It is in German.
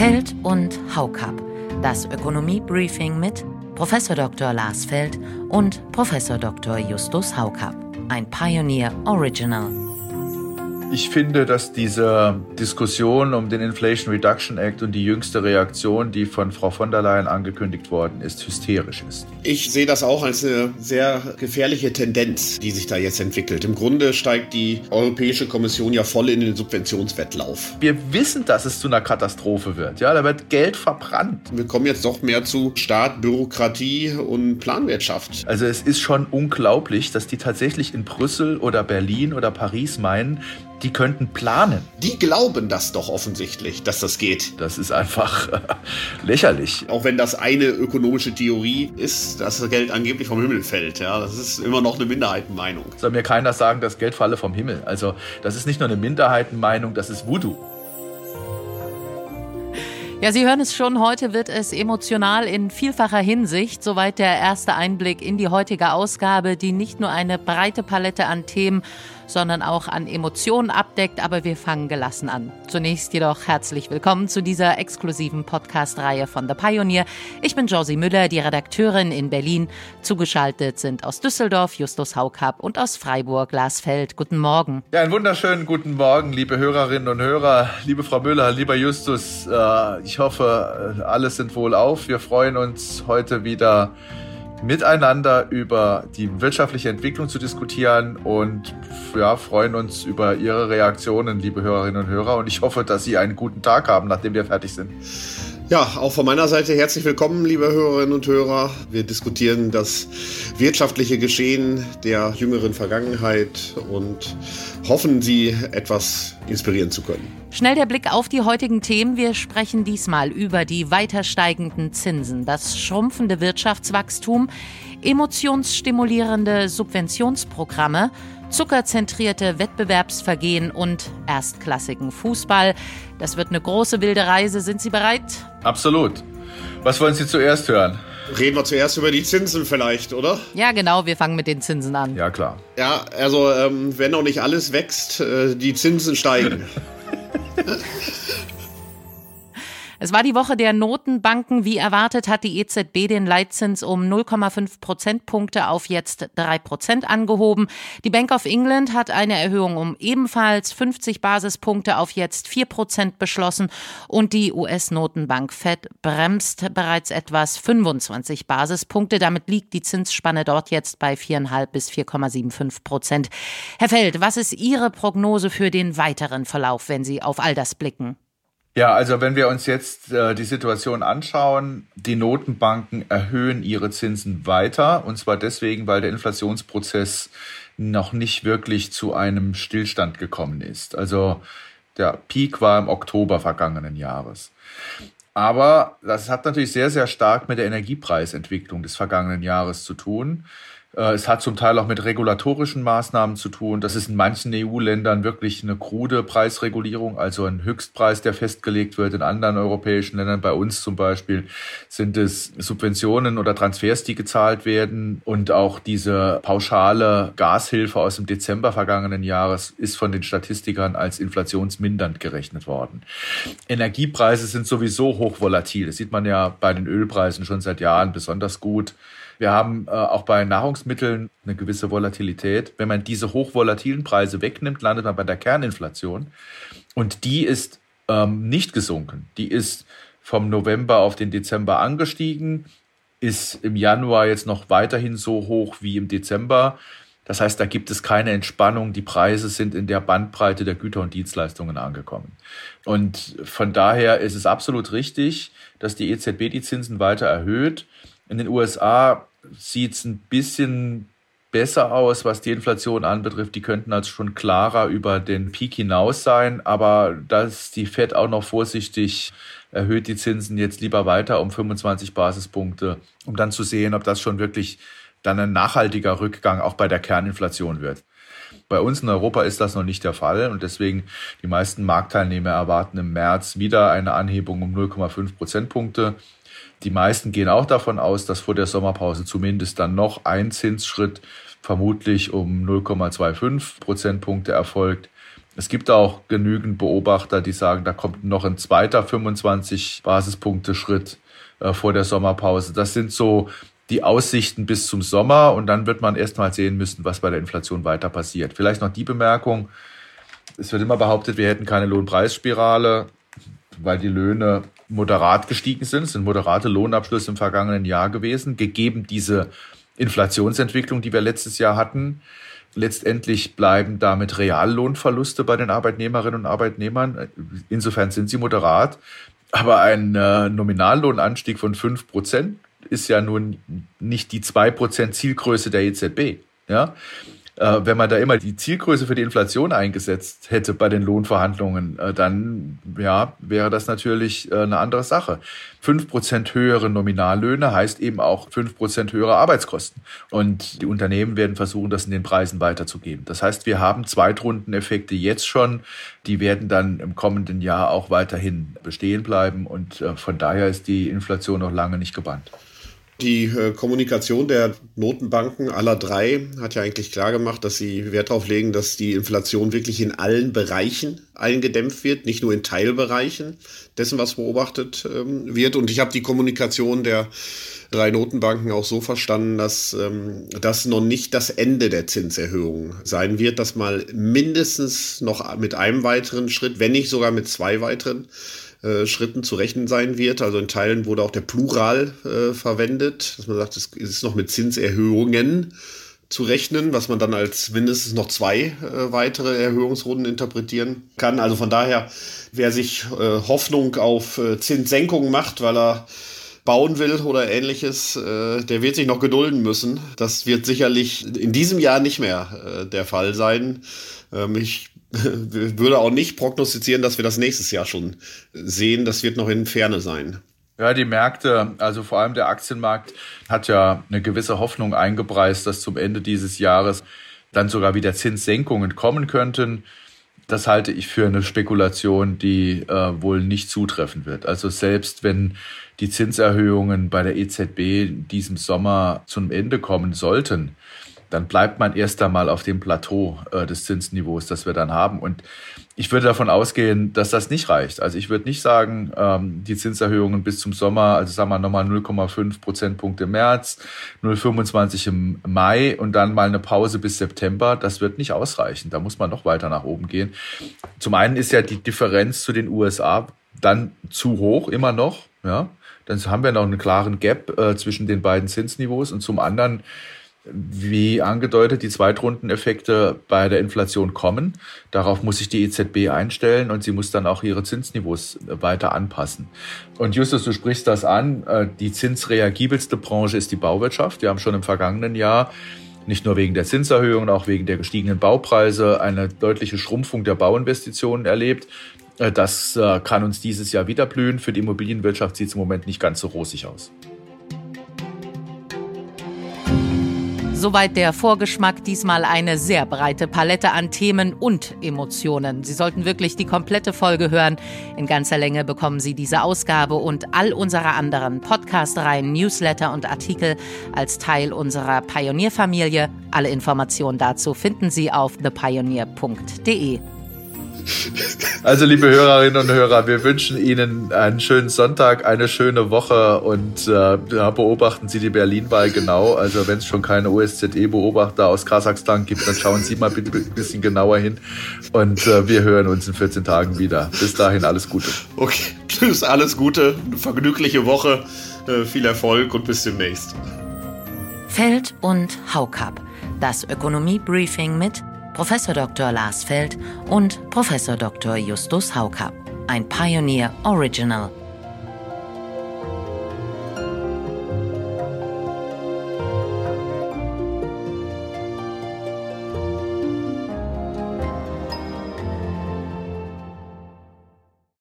Feld und Haukap. Das Ökonomie-Briefing mit Prof. Dr. Lars Feld und Prof. Dr. Justus Haukap. Ein Pioneer Original. Ich finde, dass diese Diskussion um den Inflation Reduction Act und die jüngste Reaktion, die von Frau von der Leyen angekündigt worden ist, hysterisch ist. Ich sehe das auch als eine sehr gefährliche Tendenz, die sich da jetzt entwickelt. Im Grunde steigt die Europäische Kommission ja voll in den Subventionswettlauf. Wir wissen, dass es zu einer Katastrophe wird. Ja, da wird Geld verbrannt. Wir kommen jetzt doch mehr zu Staat, Bürokratie und Planwirtschaft. Also es ist schon unglaublich, dass die tatsächlich in Brüssel oder Berlin oder Paris meinen, die könnten planen. Die glauben das doch offensichtlich, dass das geht. Das ist einfach äh, lächerlich. Auch wenn das eine ökonomische Theorie ist, dass das Geld angeblich vom Himmel fällt. Ja, das ist immer noch eine Minderheitenmeinung. Soll mir keiner sagen, das Geld falle vom Himmel. Also das ist nicht nur eine Minderheitenmeinung, das ist Voodoo. Ja, Sie hören es schon, heute wird es emotional in vielfacher Hinsicht. Soweit der erste Einblick in die heutige Ausgabe, die nicht nur eine breite Palette an Themen, sondern auch an Emotionen abdeckt, aber wir fangen gelassen an. Zunächst jedoch herzlich willkommen zu dieser exklusiven Podcast-Reihe von The Pioneer. Ich bin Josie Müller, die Redakteurin in Berlin. Zugeschaltet sind aus Düsseldorf Justus Haukap und aus Freiburg Lars Feld. Guten Morgen. Ja, einen wunderschönen guten Morgen, liebe Hörerinnen und Hörer, liebe Frau Müller, lieber Justus. Äh, ich hoffe, alle sind wohl auf. Wir freuen uns heute wieder miteinander über die wirtschaftliche Entwicklung zu diskutieren und ja, freuen uns über Ihre Reaktionen, liebe Hörerinnen und Hörer. Und ich hoffe, dass Sie einen guten Tag haben, nachdem wir fertig sind. Ja, auch von meiner Seite herzlich willkommen, liebe Hörerinnen und Hörer. Wir diskutieren das wirtschaftliche Geschehen der jüngeren Vergangenheit und hoffen, Sie etwas inspirieren zu können. Schnell der Blick auf die heutigen Themen. Wir sprechen diesmal über die weiter steigenden Zinsen, das schrumpfende Wirtschaftswachstum, emotionsstimulierende Subventionsprogramme, zuckerzentrierte Wettbewerbsvergehen und erstklassigen Fußball. Das wird eine große wilde Reise. Sind Sie bereit? Absolut. Was wollen Sie zuerst hören? Reden wir zuerst über die Zinsen vielleicht, oder? Ja, genau, wir fangen mit den Zinsen an. Ja, klar. Ja, also ähm, wenn noch nicht alles wächst, äh, die Zinsen steigen. Es war die Woche der Notenbanken. Wie erwartet hat die EZB den Leitzins um 0,5 Prozentpunkte auf jetzt 3 Prozent angehoben. Die Bank of England hat eine Erhöhung um ebenfalls 50 Basispunkte auf jetzt 4 Prozent beschlossen und die US-Notenbank Fed bremst bereits etwas 25 Basispunkte. Damit liegt die Zinsspanne dort jetzt bei 4,5 bis 4,75 Prozent. Herr Feld, was ist Ihre Prognose für den weiteren Verlauf, wenn Sie auf all das blicken? Ja, also wenn wir uns jetzt äh, die Situation anschauen, die Notenbanken erhöhen ihre Zinsen weiter und zwar deswegen, weil der Inflationsprozess noch nicht wirklich zu einem Stillstand gekommen ist. Also der Peak war im Oktober vergangenen Jahres. Aber das hat natürlich sehr, sehr stark mit der Energiepreisentwicklung des vergangenen Jahres zu tun. Äh, es hat zum Teil auch mit regulatorischen Maßnahmen zu tun. Das ist in manchen EU-Ländern wirklich eine krude Preisregulierung, also ein Höchstpreis, der festgelegt wird. In anderen europäischen Ländern, bei uns zum Beispiel, sind es Subventionen oder Transfers, die gezahlt werden. Und auch diese pauschale Gashilfe aus dem Dezember vergangenen Jahres ist von den Statistikern als inflationsmindernd gerechnet worden. Energiepreise sind sowieso hochvolatil. Das sieht man ja bei den Ölpreisen schon seit Jahren besonders gut. Wir haben äh, auch bei Nahrungsmitteln eine gewisse Volatilität. Wenn man diese hochvolatilen Preise wegnimmt, landet man bei der Kerninflation. Und die ist ähm, nicht gesunken. Die ist vom November auf den Dezember angestiegen, ist im Januar jetzt noch weiterhin so hoch wie im Dezember. Das heißt, da gibt es keine Entspannung. Die Preise sind in der Bandbreite der Güter und Dienstleistungen angekommen. Und von daher ist es absolut richtig, dass die EZB die Zinsen weiter erhöht. In den USA sieht es ein bisschen besser aus, was die Inflation anbetrifft. Die könnten also schon klarer über den Peak hinaus sein, aber da ist die Fed auch noch vorsichtig, erhöht die Zinsen jetzt lieber weiter um 25 Basispunkte, um dann zu sehen, ob das schon wirklich dann ein nachhaltiger Rückgang auch bei der Kerninflation wird. Bei uns in Europa ist das noch nicht der Fall und deswegen die meisten Marktteilnehmer erwarten im März wieder eine Anhebung um 0,5 Prozentpunkte. Die meisten gehen auch davon aus, dass vor der Sommerpause zumindest dann noch ein Zinsschritt vermutlich um 0,25 Prozentpunkte erfolgt. Es gibt auch genügend Beobachter, die sagen, da kommt noch ein zweiter 25 Basispunkte Schritt äh, vor der Sommerpause. Das sind so die Aussichten bis zum Sommer und dann wird man erst mal sehen müssen, was bei der Inflation weiter passiert. Vielleicht noch die Bemerkung, es wird immer behauptet, wir hätten keine Lohnpreisspirale, weil die Löhne moderat gestiegen sind. Es sind moderate Lohnabschlüsse im vergangenen Jahr gewesen, gegeben diese Inflationsentwicklung, die wir letztes Jahr hatten. Letztendlich bleiben damit Reallohnverluste bei den Arbeitnehmerinnen und Arbeitnehmern. Insofern sind sie moderat. Aber ein äh, Nominallohnanstieg von fünf Prozent ist ja nun nicht die zwei Prozent Zielgröße der EZB. Ja? Äh, wenn man da immer die Zielgröße für die Inflation eingesetzt hätte bei den Lohnverhandlungen, äh, dann ja, wäre das natürlich äh, eine andere Sache. Fünf Prozent höhere Nominallöhne heißt eben auch fünf Prozent höhere Arbeitskosten. Und die Unternehmen werden versuchen, das in den Preisen weiterzugeben. Das heißt, wir haben Zweitrundeneffekte jetzt schon. Die werden dann im kommenden Jahr auch weiterhin bestehen bleiben. Und von daher ist die Inflation noch lange nicht gebannt. Die äh, Kommunikation der Notenbanken aller drei hat ja eigentlich klar gemacht, dass sie Wert darauf legen, dass die Inflation wirklich in allen Bereichen eingedämpft wird, nicht nur in Teilbereichen dessen, was beobachtet ähm, wird. Und ich habe die Kommunikation der drei Notenbanken auch so verstanden, dass ähm, das noch nicht das Ende der Zinserhöhung sein wird, dass mal mindestens noch mit einem weiteren Schritt, wenn nicht sogar mit zwei weiteren äh, Schritten zu rechnen sein wird. Also in Teilen wurde auch der Plural äh, verwendet, dass man sagt, es ist noch mit Zinserhöhungen zu rechnen, was man dann als mindestens noch zwei äh, weitere Erhöhungsrunden interpretieren kann. Also von daher, wer sich äh, Hoffnung auf äh, Zinssenkungen macht, weil er bauen will oder ähnliches, äh, der wird sich noch gedulden müssen. Das wird sicherlich in diesem Jahr nicht mehr äh, der Fall sein. Ähm, ich würde auch nicht prognostizieren, dass wir das nächstes Jahr schon sehen. Das wird noch in Ferne sein. Ja, die Märkte, also vor allem der Aktienmarkt, hat ja eine gewisse Hoffnung eingepreist, dass zum Ende dieses Jahres dann sogar wieder Zinssenkungen kommen könnten. Das halte ich für eine Spekulation, die äh, wohl nicht zutreffen wird. Also selbst wenn die Zinserhöhungen bei der EZB diesem Sommer zum Ende kommen sollten, dann bleibt man erst einmal auf dem Plateau äh, des Zinsniveaus, das wir dann haben. Und ich würde davon ausgehen, dass das nicht reicht. Also ich würde nicht sagen, ähm, die Zinserhöhungen bis zum Sommer, also sagen wir nochmal 0,5 Prozentpunkte im März, 0,25 im Mai und dann mal eine Pause bis September, das wird nicht ausreichen. Da muss man noch weiter nach oben gehen. Zum einen ist ja die Differenz zu den USA dann zu hoch, immer noch. Ja, dann haben wir noch einen klaren Gap äh, zwischen den beiden Zinsniveaus und zum anderen wie angedeutet, die Zweitrundeneffekte bei der Inflation kommen. Darauf muss sich die EZB einstellen und sie muss dann auch ihre Zinsniveaus weiter anpassen. Und Justus, du sprichst das an. Äh, die zinsreagibelste Branche ist die Bauwirtschaft. Wir haben schon im vergangenen Jahr nicht nur wegen der Zinserhöhung, auch wegen der gestiegenen Baupreise eine deutliche Schrumpfung der Bauinvestitionen erlebt. Äh, das äh, kann uns dieses Jahr wieder blühen. Für die Immobilienwirtschaft sieht es im Moment nicht ganz so rosig aus. Soweit der Vorgeschmack, diesmal eine sehr breite Palette an Themen und Emotionen. Sie sollten wirklich die komplette Folge hören. In ganzer Länge bekommen Sie diese Ausgabe und all unserer anderen Podcast-Reihen, Newsletter und Artikel als Teil unserer Pionierfamilie. Alle Informationen dazu finden Sie auf thepioneer.de. Also, liebe Hörerinnen und Hörer, wir wünschen Ihnen einen schönen Sonntag, eine schöne Woche und äh, beobachten Sie die Berlin-Wahl genau. Also, wenn es schon keine OSZE-Beobachter aus Kasachstan gibt, dann schauen Sie mal bitte ein bisschen genauer hin. Und äh, wir hören uns in 14 Tagen wieder. Bis dahin, alles Gute. Okay, tschüss, alles Gute, eine vergnügliche Woche, äh, viel Erfolg und bis demnächst. Feld und Haukap, das Ökonomie-Briefing mit Professor Dr. Lars Feld und Professor Dr. Justus Haukapp. Ein Pioneer Original.